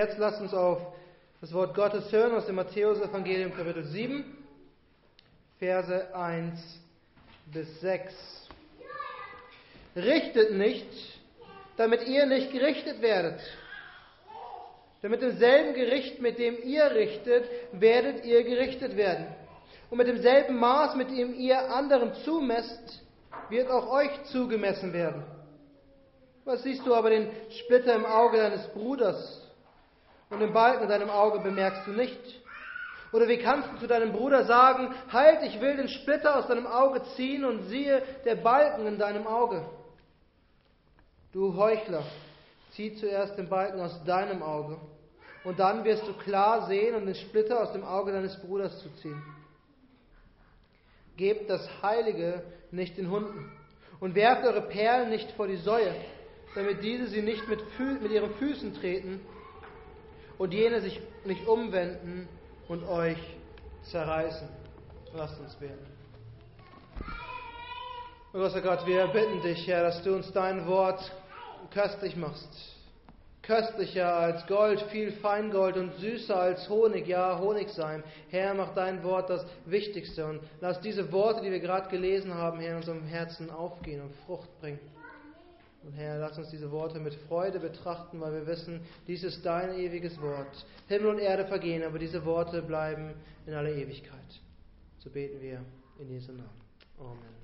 Jetzt lasst uns auf das Wort Gottes hören aus dem Matthäus-Evangelium, Kapitel 7, Verse 1 bis 6. Richtet nicht, damit ihr nicht gerichtet werdet. Denn mit demselben Gericht, mit dem ihr richtet, werdet ihr gerichtet werden. Und mit demselben Maß, mit dem ihr anderen zumesst, wird auch euch zugemessen werden. Was siehst du aber den Splitter im Auge deines Bruders und den Balken in deinem Auge bemerkst du nicht? Oder wie kannst du zu deinem Bruder sagen, halt, ich will den Splitter aus deinem Auge ziehen und siehe der Balken in deinem Auge? Du Heuchler, zieh zuerst den Balken aus deinem Auge und dann wirst du klar sehen und den Splitter aus dem Auge deines Bruders zu ziehen. Gebt das Heilige nicht den Hunden und werft eure Perlen nicht vor die Säue, damit diese sie nicht mit, mit ihren Füßen treten und jene sich nicht umwenden und euch zerreißen. Lasst uns beten. Großer Gott, wir bitten dich, Herr, dass du uns dein Wort köstlich machst. Köstlicher als Gold, viel Feingold und süßer als Honig, ja, Honig sein. Herr, mach dein Wort das Wichtigste und lass diese Worte, die wir gerade gelesen haben, Herr, in unserem Herzen aufgehen und Frucht bringen. Und Herr, lass uns diese Worte mit Freude betrachten, weil wir wissen, dies ist dein ewiges Wort. Himmel und Erde vergehen, aber diese Worte bleiben in aller Ewigkeit. So beten wir in Jesu Namen. Amen.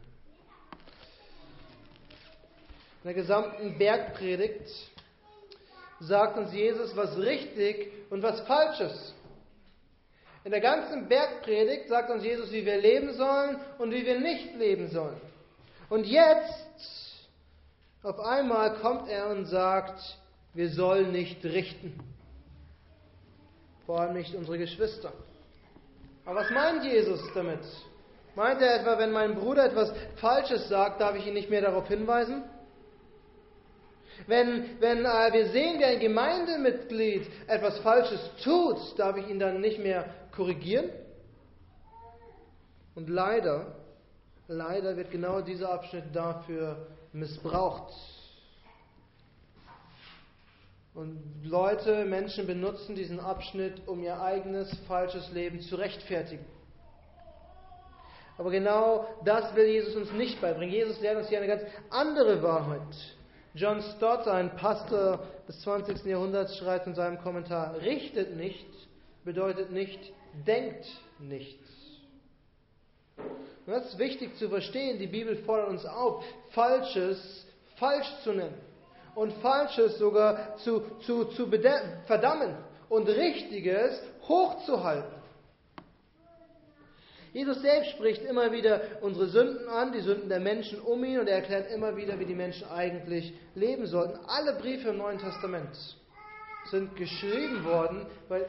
In der gesamten Bergpredigt sagt uns Jesus, was richtig und was falsch ist. In der ganzen Bergpredigt sagt uns Jesus, wie wir leben sollen und wie wir nicht leben sollen. Und jetzt auf einmal kommt er und sagt, wir sollen nicht richten. Vor allem nicht unsere Geschwister. Aber was meint Jesus damit? Meint er etwa, wenn mein Bruder etwas Falsches sagt, darf ich ihn nicht mehr darauf hinweisen? Wenn, wenn äh, wir sehen, wie ein Gemeindemitglied etwas Falsches tut, darf ich ihn dann nicht mehr korrigieren? Und leider, leider wird genau dieser Abschnitt dafür missbraucht. Und Leute, Menschen benutzen diesen Abschnitt, um ihr eigenes falsches Leben zu rechtfertigen. Aber genau das will Jesus uns nicht beibringen. Jesus lehrt uns hier eine ganz andere Wahrheit. John Stott, ein Pastor des 20. Jahrhunderts, schreibt in seinem Kommentar, richtet nicht bedeutet nicht, denkt nicht. Und das ist wichtig zu verstehen. Die Bibel fordert uns auf, Falsches falsch zu nennen und Falsches sogar zu, zu, zu verdammen und Richtiges hochzuhalten. Jesus selbst spricht immer wieder unsere Sünden an, die Sünden der Menschen um ihn und er erklärt immer wieder, wie die Menschen eigentlich leben sollten. Alle Briefe im Neuen Testament sind geschrieben worden, weil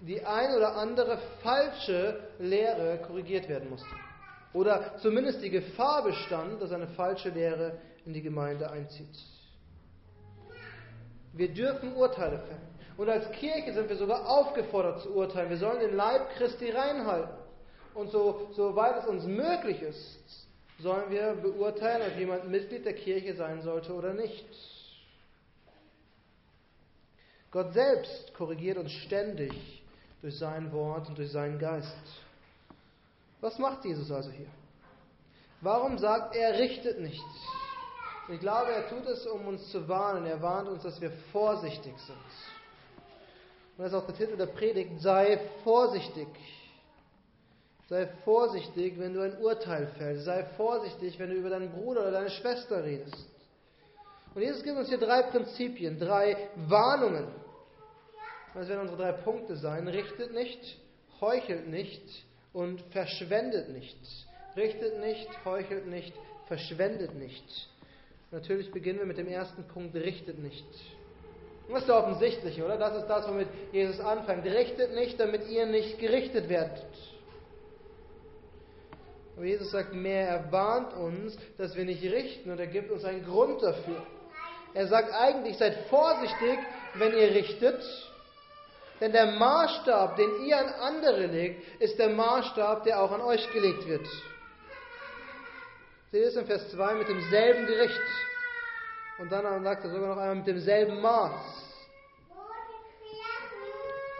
die ein oder andere falsche Lehre korrigiert werden musste. Oder zumindest die Gefahr bestand, dass eine falsche Lehre in die Gemeinde einzieht. Wir dürfen Urteile fällen. Und als Kirche sind wir sogar aufgefordert zu urteilen. Wir sollen den Leib Christi reinhalten. Und so, soweit es uns möglich ist, sollen wir beurteilen, ob jemand Mitglied der Kirche sein sollte oder nicht. Gott selbst korrigiert uns ständig durch sein Wort und durch seinen Geist. Was macht Jesus also hier? Warum sagt er, richtet nicht? Ich glaube, er tut es, um uns zu warnen. Er warnt uns, dass wir vorsichtig sind. Und das ist auch der Titel der Predigt, sei vorsichtig. Sei vorsichtig, wenn du ein Urteil fällst. Sei vorsichtig, wenn du über deinen Bruder oder deine Schwester redest. Und Jesus gibt uns hier drei Prinzipien, drei Warnungen. Das werden unsere drei Punkte sein. Richtet nicht, heuchelt nicht und verschwendet nicht. Richtet nicht, heuchelt nicht, verschwendet nicht. Natürlich beginnen wir mit dem ersten Punkt, richtet nicht. Das ist ja offensichtlich, oder? Das ist das, womit Jesus anfängt. Richtet nicht, damit ihr nicht gerichtet werdet. Aber Jesus sagt mehr, er warnt uns, dass wir nicht richten und er gibt uns einen Grund dafür. Er sagt eigentlich, seid vorsichtig, wenn ihr richtet, denn der Maßstab, den ihr an andere legt, ist der Maßstab, der auch an euch gelegt wird. Seht ihr es in Vers 2 mit demselben Gericht. Und dann sagt er sogar noch einmal mit demselben Maß.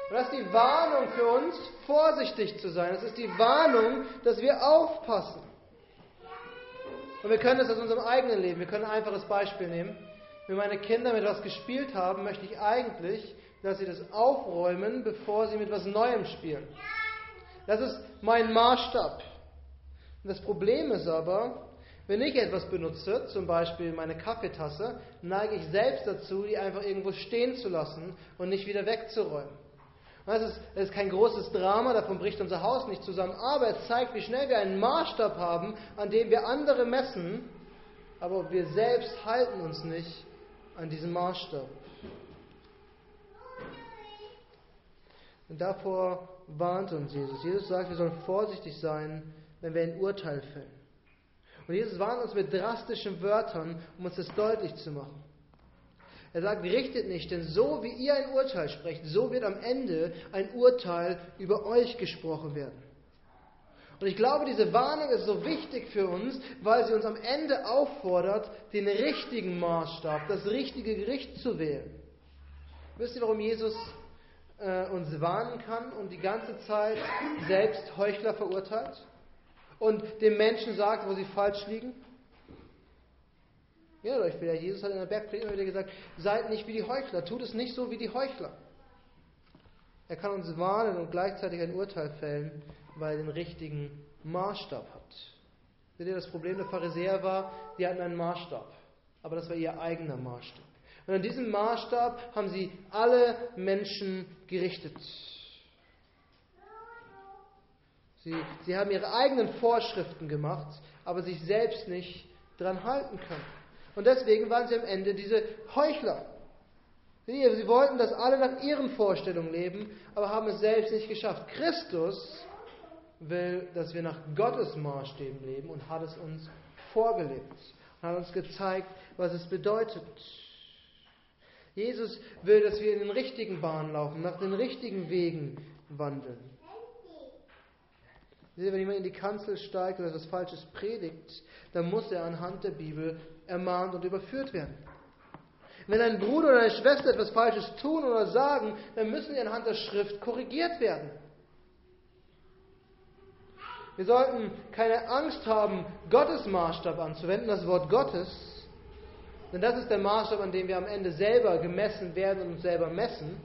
Und das ist die Warnung für uns, vorsichtig zu sein. Das ist die Warnung, dass wir aufpassen. Und wir können das aus unserem eigenen Leben. Wir können ein einfaches Beispiel nehmen. Wenn meine Kinder mit etwas gespielt haben, möchte ich eigentlich, dass sie das aufräumen, bevor sie mit etwas Neuem spielen. Das ist mein Maßstab. Das Problem ist aber, wenn ich etwas benutze, zum Beispiel meine Kaffeetasse, neige ich selbst dazu, die einfach irgendwo stehen zu lassen und nicht wieder wegzuräumen. Das ist, das ist kein großes Drama, davon bricht unser Haus nicht zusammen, aber es zeigt, wie schnell wir einen Maßstab haben, an dem wir andere messen, aber wir selbst halten uns nicht an diesem Maßstab. Und davor warnt uns Jesus. Jesus sagt, wir sollen vorsichtig sein, wenn wir ein Urteil fällen. Und Jesus warnt uns mit drastischen Wörtern, um uns das deutlich zu machen. Er sagt, richtet nicht, denn so wie ihr ein Urteil sprecht, so wird am Ende ein Urteil über euch gesprochen werden. Und ich glaube, diese Warnung ist so wichtig für uns, weil sie uns am Ende auffordert, den richtigen Maßstab, das richtige Gericht zu wählen. Wisst ihr, warum Jesus äh, uns warnen kann und die ganze Zeit selbst Heuchler verurteilt? Und den Menschen sagt, wo sie falsch liegen? Ja, euch wieder. Jesus hat in der Bergpredigt immer wieder gesagt, seid nicht wie die Heuchler, tut es nicht so wie die Heuchler. Er kann uns warnen und gleichzeitig ein Urteil fällen, weil er den richtigen Maßstab hat. Seht ihr, das Problem der Pharisäer war, die hatten einen Maßstab, aber das war ihr eigener Maßstab. Und an diesem Maßstab haben sie alle Menschen gerichtet. Sie, sie haben ihre eigenen Vorschriften gemacht, aber sich selbst nicht dran halten können. Und deswegen waren sie am Ende diese Heuchler. Sie wollten, dass alle nach ihren Vorstellungen leben, aber haben es selbst nicht geschafft. Christus will, dass wir nach Gottes Maßstäben leben und hat es uns vorgelebt und hat uns gezeigt, was es bedeutet. Jesus will, dass wir in den richtigen Bahnen laufen, nach den richtigen Wegen wandeln. Wenn jemand in die Kanzel steigt oder etwas Falsches predigt, dann muss er anhand der Bibel ermahnt und überführt werden. Wenn ein Bruder oder eine Schwester etwas Falsches tun oder sagen, dann müssen sie anhand der Schrift korrigiert werden. Wir sollten keine Angst haben, Gottes Maßstab anzuwenden, das Wort Gottes, denn das ist der Maßstab, an dem wir am Ende selber gemessen werden und uns selber messen.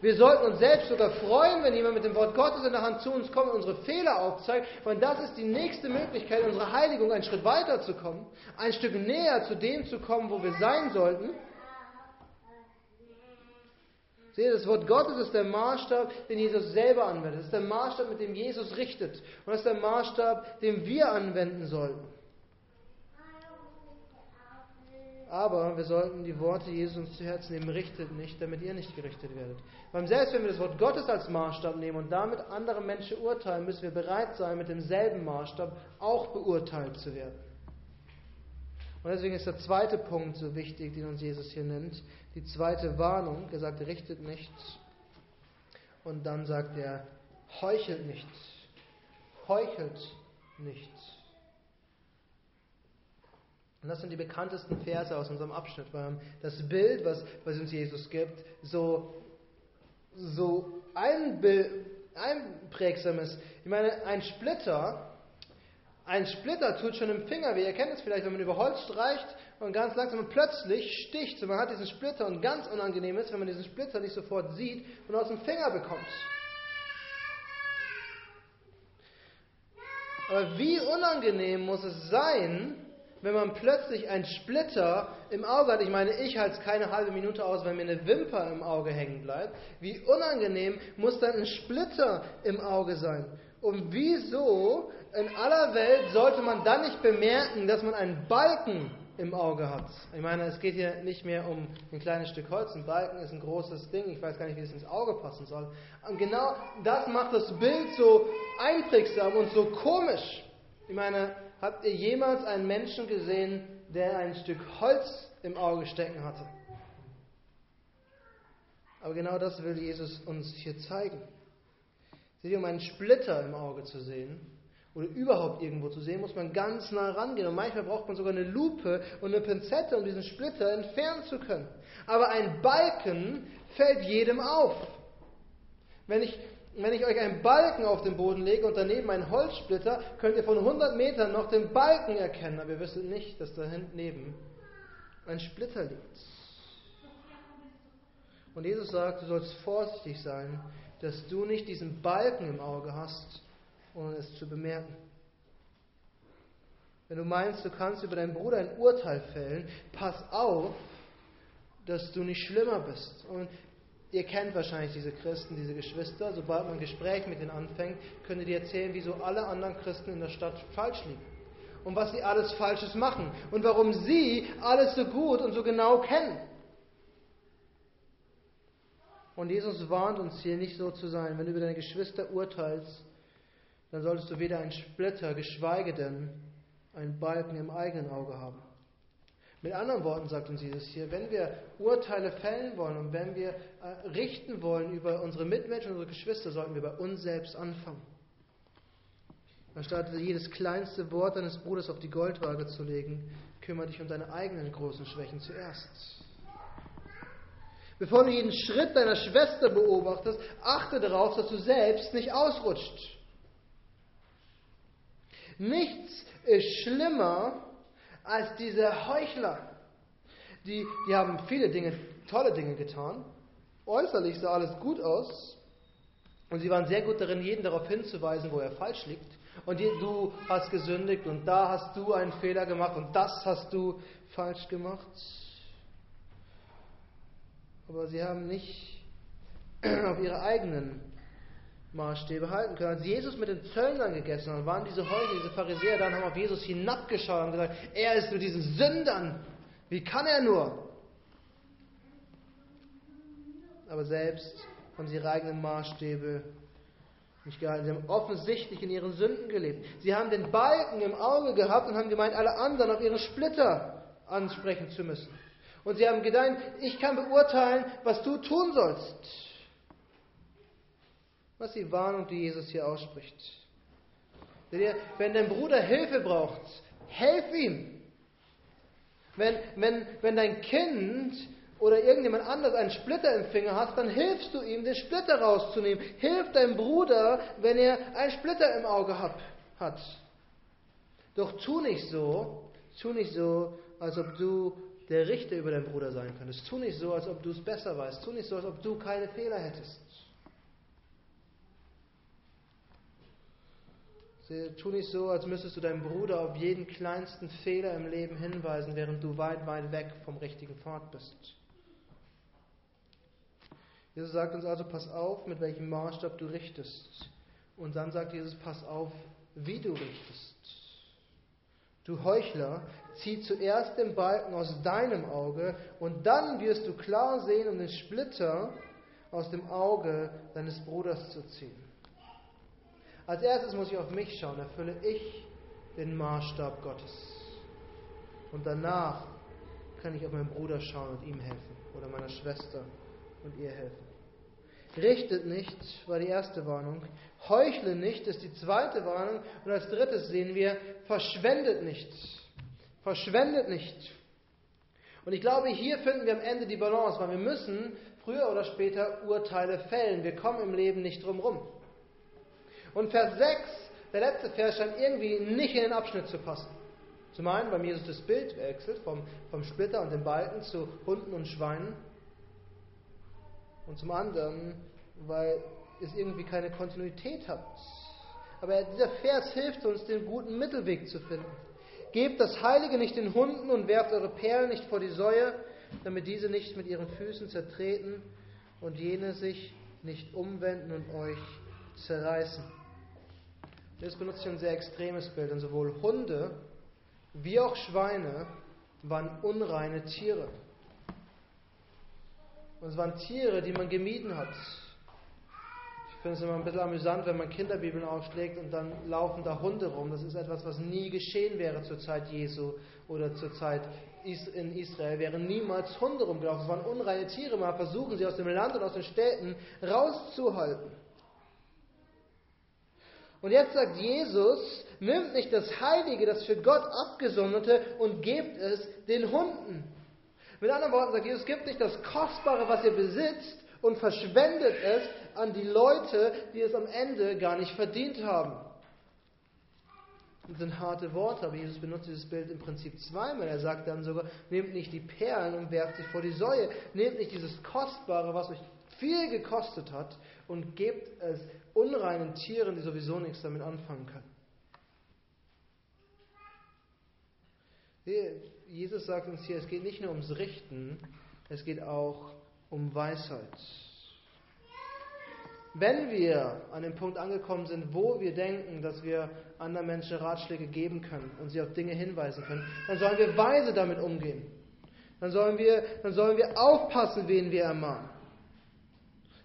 Wir sollten uns selbst sogar freuen, wenn jemand mit dem Wort Gottes in der Hand zu uns kommt und unsere Fehler aufzeigt, weil das ist die nächste Möglichkeit, unsere Heiligung einen Schritt weiter zu kommen, ein Stück näher zu dem zu kommen, wo wir sein sollten. Seht ihr, das Wort Gottes ist der Maßstab, den Jesus selber anwendet. Das ist der Maßstab, mit dem Jesus richtet. Und das ist der Maßstab, den wir anwenden sollten. Aber wir sollten die Worte Jesus uns zu Herzen nehmen, richtet nicht, damit ihr nicht gerichtet werdet. Weil selbst wenn wir das Wort Gottes als Maßstab nehmen und damit andere Menschen urteilen, müssen wir bereit sein, mit demselben Maßstab auch beurteilt zu werden. Und deswegen ist der zweite Punkt so wichtig, den uns Jesus hier nennt. Die zweite Warnung. Er sagt, richtet nicht. Und dann sagt er, heuchelt nicht. Heuchelt nicht. Und das sind die bekanntesten Verse aus unserem Abschnitt, weil das Bild, was, was uns Jesus gibt, so, so einprägsam ist. Ich meine, ein Splitter, ein Splitter tut schon im Finger weh. Ihr kennt es vielleicht, wenn man über Holz streicht und ganz langsam und plötzlich sticht. Und man hat diesen Splitter und ganz unangenehm ist, wenn man diesen Splitter nicht sofort sieht und aus dem Finger bekommt. Aber wie unangenehm muss es sein, wenn man plötzlich einen Splitter im Auge hat, ich meine, ich halte es keine halbe Minute aus, wenn mir eine Wimper im Auge hängen bleibt, wie unangenehm muss dann ein Splitter im Auge sein? Und wieso in aller Welt sollte man dann nicht bemerken, dass man einen Balken im Auge hat? Ich meine, es geht hier nicht mehr um ein kleines Stück Holz. Ein Balken ist ein großes Ding. Ich weiß gar nicht, wie es ins Auge passen soll. Und genau das macht das Bild so einprägsam und so komisch. Ich meine, Habt ihr jemals einen Menschen gesehen, der ein Stück Holz im Auge stecken hatte? Aber genau das will Jesus uns hier zeigen. Seht ihr, um einen Splitter im Auge zu sehen oder überhaupt irgendwo zu sehen, muss man ganz nah rangehen. Und manchmal braucht man sogar eine Lupe und eine Pinzette, um diesen Splitter entfernen zu können. Aber ein Balken fällt jedem auf. Wenn ich, wenn ich euch einen Balken auf den Boden lege und daneben einen Holzsplitter, könnt ihr von 100 Metern noch den Balken erkennen, aber ihr wisst nicht, dass da hinten ein Splitter liegt. Und Jesus sagt, du sollst vorsichtig sein, dass du nicht diesen Balken im Auge hast, ohne es zu bemerken. Wenn du meinst, du kannst über deinen Bruder ein Urteil fällen, pass auf, dass du nicht schlimmer bist. Und ihr kennt wahrscheinlich diese Christen, diese Geschwister. Sobald man ein Gespräch mit ihnen anfängt, können die erzählen, wieso alle anderen Christen in der Stadt falsch liegen. Und was sie alles Falsches machen. Und warum sie alles so gut und so genau kennen. Und Jesus warnt uns hier nicht so zu sein. Wenn du über deine Geschwister urteilst, dann solltest du weder einen Splitter, geschweige denn einen Balken im eigenen Auge haben. Mit anderen Worten sagt uns Jesus hier, wenn wir Urteile fällen wollen und wenn wir äh, richten wollen über unsere Mitmenschen, unsere Geschwister, sollten wir bei uns selbst anfangen. Anstatt jedes kleinste Wort deines Bruders auf die Goldwaage zu legen, kümmere dich um deine eigenen großen Schwächen zuerst. Bevor du jeden Schritt deiner Schwester beobachtest, achte darauf, dass du selbst nicht ausrutscht. Nichts ist schlimmer als diese Heuchler. Die, die haben viele Dinge, tolle Dinge getan. Äußerlich sah alles gut aus. Und sie waren sehr gut darin, jeden darauf hinzuweisen, wo er falsch liegt. Und du hast gesündigt und da hast du einen Fehler gemacht und das hast du falsch gemacht aber sie haben nicht auf ihre eigenen Maßstäbe halten können. Als Jesus mit den Zöllnern gegessen hat, waren diese Heuchler, diese Pharisäer dann haben auf Jesus hinabgeschaut und gesagt, er ist mit diesen Sündern. Wie kann er nur? Aber selbst haben sie ihre eigenen Maßstäbe nicht gehalten. Sie haben offensichtlich in ihren Sünden gelebt. Sie haben den Balken im Auge gehabt und haben gemeint, alle anderen auf ihren Splitter ansprechen zu müssen. Und sie haben gedacht, ich kann beurteilen, was du tun sollst. Was die Warnung, die Jesus hier ausspricht. Wenn dein Bruder Hilfe braucht, helf ihm. Wenn, wenn, wenn dein Kind oder irgendjemand anders einen Splitter im Finger hat, dann hilfst du ihm, den Splitter rauszunehmen. Hilf deinem Bruder, wenn er einen Splitter im Auge hat. Doch tu nicht so, tu nicht so, als ob du der Richter über deinen Bruder sein könntest. Tu nicht so, als ob du es besser weißt. Tu nicht so, als ob du keine Fehler hättest. Tu nicht so, als müsstest du deinen Bruder auf jeden kleinsten Fehler im Leben hinweisen, während du weit, weit weg vom richtigen Pfad bist. Jesus sagt uns also, pass auf, mit welchem Maßstab du richtest. Und dann sagt Jesus, pass auf, wie du richtest. Du Heuchler, zieh zuerst den Balken aus deinem Auge und dann wirst du klar sehen, um den Splitter aus dem Auge deines Bruders zu ziehen. Als erstes muss ich auf mich schauen, erfülle ich den Maßstab Gottes. Und danach kann ich auf meinen Bruder schauen und ihm helfen oder meiner Schwester und ihr helfen. Richtet nicht, war die erste Warnung. Heuchle nicht, ist die zweite Warnung. Und als drittes sehen wir, verschwendet nichts. Verschwendet nicht. Und ich glaube, hier finden wir am Ende die Balance, weil wir müssen früher oder später Urteile fällen. Wir kommen im Leben nicht drum rum. Und Vers 6, der letzte Vers, scheint irgendwie nicht in den Abschnitt zu passen. Zum einen, weil Jesus das Bild wechselt vom, vom Splitter und dem Balken zu Hunden und Schweinen. Und zum anderen, weil es irgendwie keine Kontinuität hat. Aber dieser Vers hilft uns, den guten Mittelweg zu finden. Gebt das Heilige nicht den Hunden und werft eure Perlen nicht vor die Säue, damit diese nicht mit ihren Füßen zertreten und jene sich nicht umwenden und euch zerreißen. Jetzt benutze ich ein sehr extremes Bild, denn sowohl Hunde wie auch Schweine waren unreine Tiere. Und es waren Tiere, die man gemieden hat. Ich finde es immer ein bisschen amüsant, wenn man Kinderbibeln aufschlägt und dann laufen da Hunde rum. Das ist etwas, was nie geschehen wäre zur Zeit Jesu oder zur Zeit in Israel. Wären niemals Hunde rumgelaufen. Es waren unreine Tiere. Man versuchen sie aus dem Land und aus den Städten rauszuhalten. Und jetzt sagt Jesus, nimmt nicht das Heilige, das für Gott abgesonderte und gebt es den Hunden. Mit anderen Worten sagt Jesus, gibt nicht das Kostbare, was ihr besitzt und verschwendet es an die Leute, die es am Ende gar nicht verdient haben. Das sind harte Worte, aber Jesus benutzt dieses Bild im Prinzip zweimal. Er sagt dann sogar, nehmt nicht die Perlen und werft sie vor die Säue. Nehmt nicht dieses Kostbare, was euch viel gekostet hat, und gebt es unreinen Tieren, die sowieso nichts damit anfangen können. Jesus sagt uns hier, es geht nicht nur ums Richten, es geht auch um Weisheit. Wenn wir an dem Punkt angekommen sind, wo wir denken, dass wir anderen Menschen Ratschläge geben können und sie auf Dinge hinweisen können, dann sollen wir weise damit umgehen. Dann sollen wir, dann sollen wir aufpassen, wen wir ermahnen.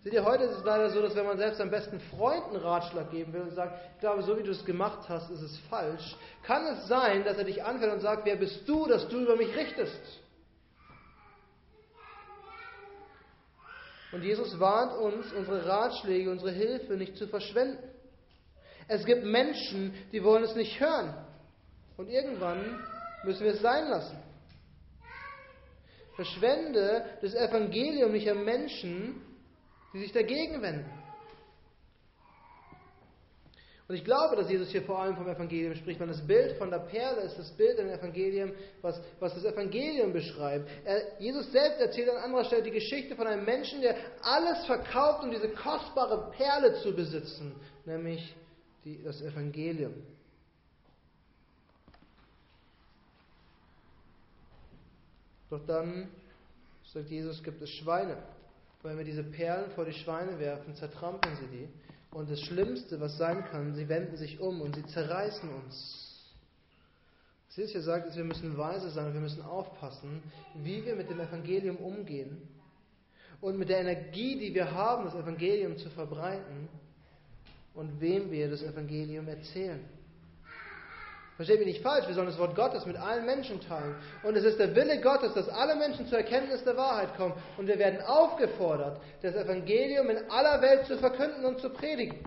Seht ihr, heute ist es leider so, dass wenn man selbst am besten Freunden Ratschlag geben will und sagt, ich glaube, so wie du es gemacht hast, ist es falsch, kann es sein, dass er dich anfällt und sagt, wer bist du, dass du über mich richtest? Und Jesus warnt uns, unsere Ratschläge, unsere Hilfe nicht zu verschwenden. Es gibt Menschen, die wollen es nicht hören. Und irgendwann müssen wir es sein lassen. Verschwende das Evangelium nicht an Menschen, die sich dagegen wenden. Und ich glaube, dass Jesus hier vor allem vom Evangelium spricht, weil das Bild von der Perle ist das Bild im Evangelium, was, was das Evangelium beschreibt. Er, Jesus selbst erzählt an anderer Stelle die Geschichte von einem Menschen, der alles verkauft, um diese kostbare Perle zu besitzen, nämlich die, das Evangelium. Doch dann, sagt Jesus, gibt es Schweine. Wenn wir diese Perlen vor die Schweine werfen, zertrampeln sie die. Und das Schlimmste, was sein kann, sie wenden sich um und sie zerreißen uns. Was Jesus hier sagt, ist, wir müssen weise sein wir müssen aufpassen, wie wir mit dem Evangelium umgehen und mit der Energie, die wir haben, das Evangelium zu verbreiten und wem wir das Evangelium erzählen. Versteht mich nicht falsch, wir sollen das Wort Gottes mit allen Menschen teilen. Und es ist der Wille Gottes, dass alle Menschen zur Erkenntnis der Wahrheit kommen. Und wir werden aufgefordert, das Evangelium in aller Welt zu verkünden und zu predigen.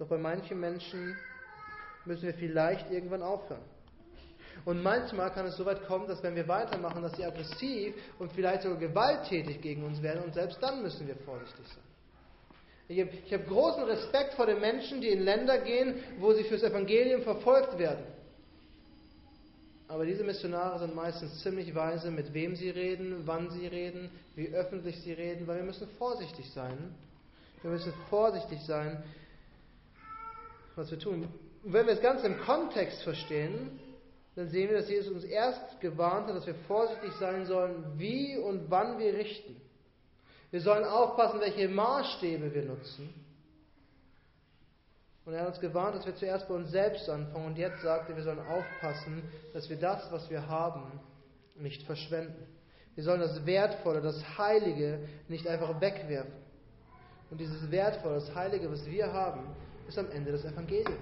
Doch bei manchen Menschen müssen wir vielleicht irgendwann aufhören. Und manchmal kann es so weit kommen, dass wenn wir weitermachen, dass sie aggressiv und vielleicht sogar gewalttätig gegen uns werden. Und selbst dann müssen wir vorsichtig sein. Ich habe, habe großen Respekt vor den Menschen, die in Länder gehen, wo sie fürs Evangelium verfolgt werden. Aber diese Missionare sind meistens ziemlich weise, mit wem sie reden, wann sie reden, wie öffentlich sie reden, weil wir müssen vorsichtig sein. Wir müssen vorsichtig sein, was wir tun. Und wenn wir das Ganze im Kontext verstehen, dann sehen wir, dass Jesus uns erst gewarnt hat, dass wir vorsichtig sein sollen, wie und wann wir richten. Wir sollen aufpassen, welche Maßstäbe wir nutzen. Und er hat uns gewarnt, dass wir zuerst bei uns selbst anfangen. Und jetzt sagt er, wir sollen aufpassen, dass wir das, was wir haben, nicht verschwenden. Wir sollen das Wertvolle, das Heilige nicht einfach wegwerfen. Und dieses Wertvolle, das Heilige, was wir haben, ist am Ende das Evangelium.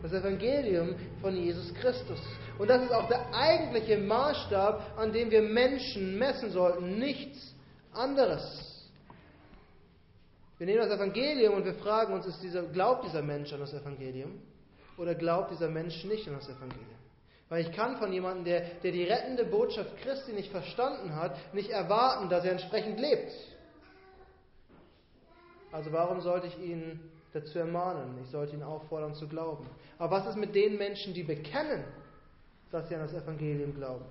Das Evangelium von Jesus Christus. Und das ist auch der eigentliche Maßstab, an dem wir Menschen messen sollten. Nichts anderes. Wir nehmen das Evangelium und wir fragen uns, dieser, glaubt dieser Mensch an das Evangelium oder glaubt dieser Mensch nicht an das Evangelium? Weil ich kann von jemandem, der, der die rettende Botschaft Christi nicht verstanden hat, nicht erwarten, dass er entsprechend lebt. Also warum sollte ich ihn dazu ermahnen? Ich sollte ihn auffordern zu glauben. Aber was ist mit den Menschen, die bekennen, dass sie an das Evangelium glauben?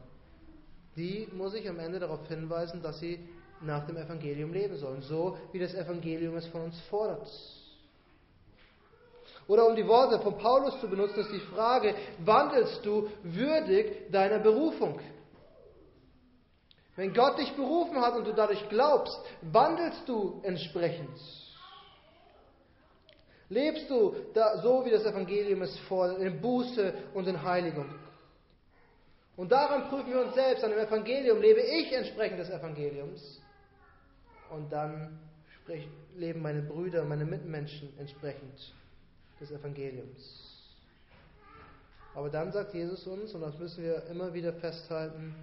Die muss ich am Ende darauf hinweisen, dass sie nach dem Evangelium leben sollen, so wie das Evangelium es von uns fordert. Oder um die Worte von Paulus zu benutzen, ist die Frage, wandelst du würdig deiner Berufung? Wenn Gott dich berufen hat und du dadurch glaubst, wandelst du entsprechend? Lebst du da, so, wie das Evangelium es fordert, in Buße und in Heiligung? Und daran prüfen wir uns selbst, an dem Evangelium lebe ich entsprechend des Evangeliums und dann leben meine Brüder, meine Mitmenschen entsprechend des Evangeliums. Aber dann sagt Jesus uns, und das müssen wir immer wieder festhalten,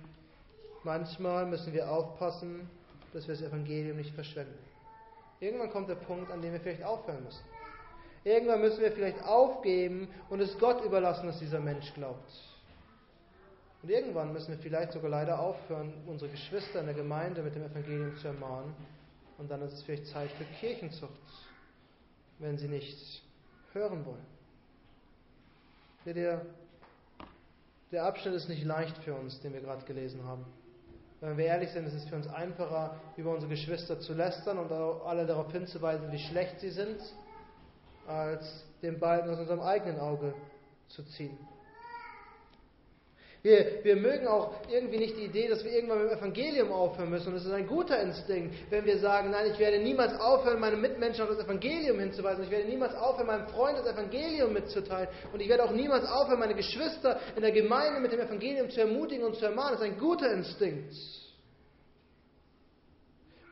manchmal müssen wir aufpassen, dass wir das Evangelium nicht verschwenden. Irgendwann kommt der Punkt, an dem wir vielleicht aufhören müssen. Irgendwann müssen wir vielleicht aufgeben und es Gott überlassen, dass dieser Mensch glaubt. Und irgendwann müssen wir vielleicht sogar leider aufhören, unsere Geschwister in der Gemeinde mit dem Evangelium zu ermahnen. Und dann ist es vielleicht Zeit für Kirchenzucht, wenn sie nicht hören wollen. Der, der Abschnitt ist nicht leicht für uns, den wir gerade gelesen haben. Wenn wir ehrlich sind, ist es für uns einfacher, über unsere Geschwister zu lästern und alle darauf hinzuweisen, wie schlecht sie sind, als den Balken aus unserem eigenen Auge zu ziehen. Wir, wir mögen auch irgendwie nicht die Idee, dass wir irgendwann mit dem Evangelium aufhören müssen. Und es ist ein guter Instinkt, wenn wir sagen, nein, ich werde niemals aufhören, meine Mitmenschen auf das Evangelium hinzuweisen. Ich werde niemals aufhören, meinem Freund das Evangelium mitzuteilen. Und ich werde auch niemals aufhören, meine Geschwister in der Gemeinde mit dem Evangelium zu ermutigen und zu ermahnen. Das ist ein guter Instinkt.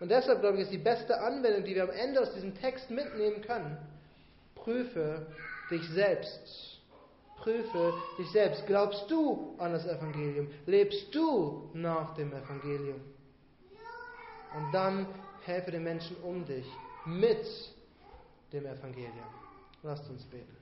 Und deshalb, glaube ich, ist die beste Anwendung, die wir am Ende aus diesem Text mitnehmen können, prüfe dich selbst Prüfe dich selbst. Glaubst du an das Evangelium? Lebst du nach dem Evangelium? Und dann helfe den Menschen um dich mit dem Evangelium. Lasst uns beten.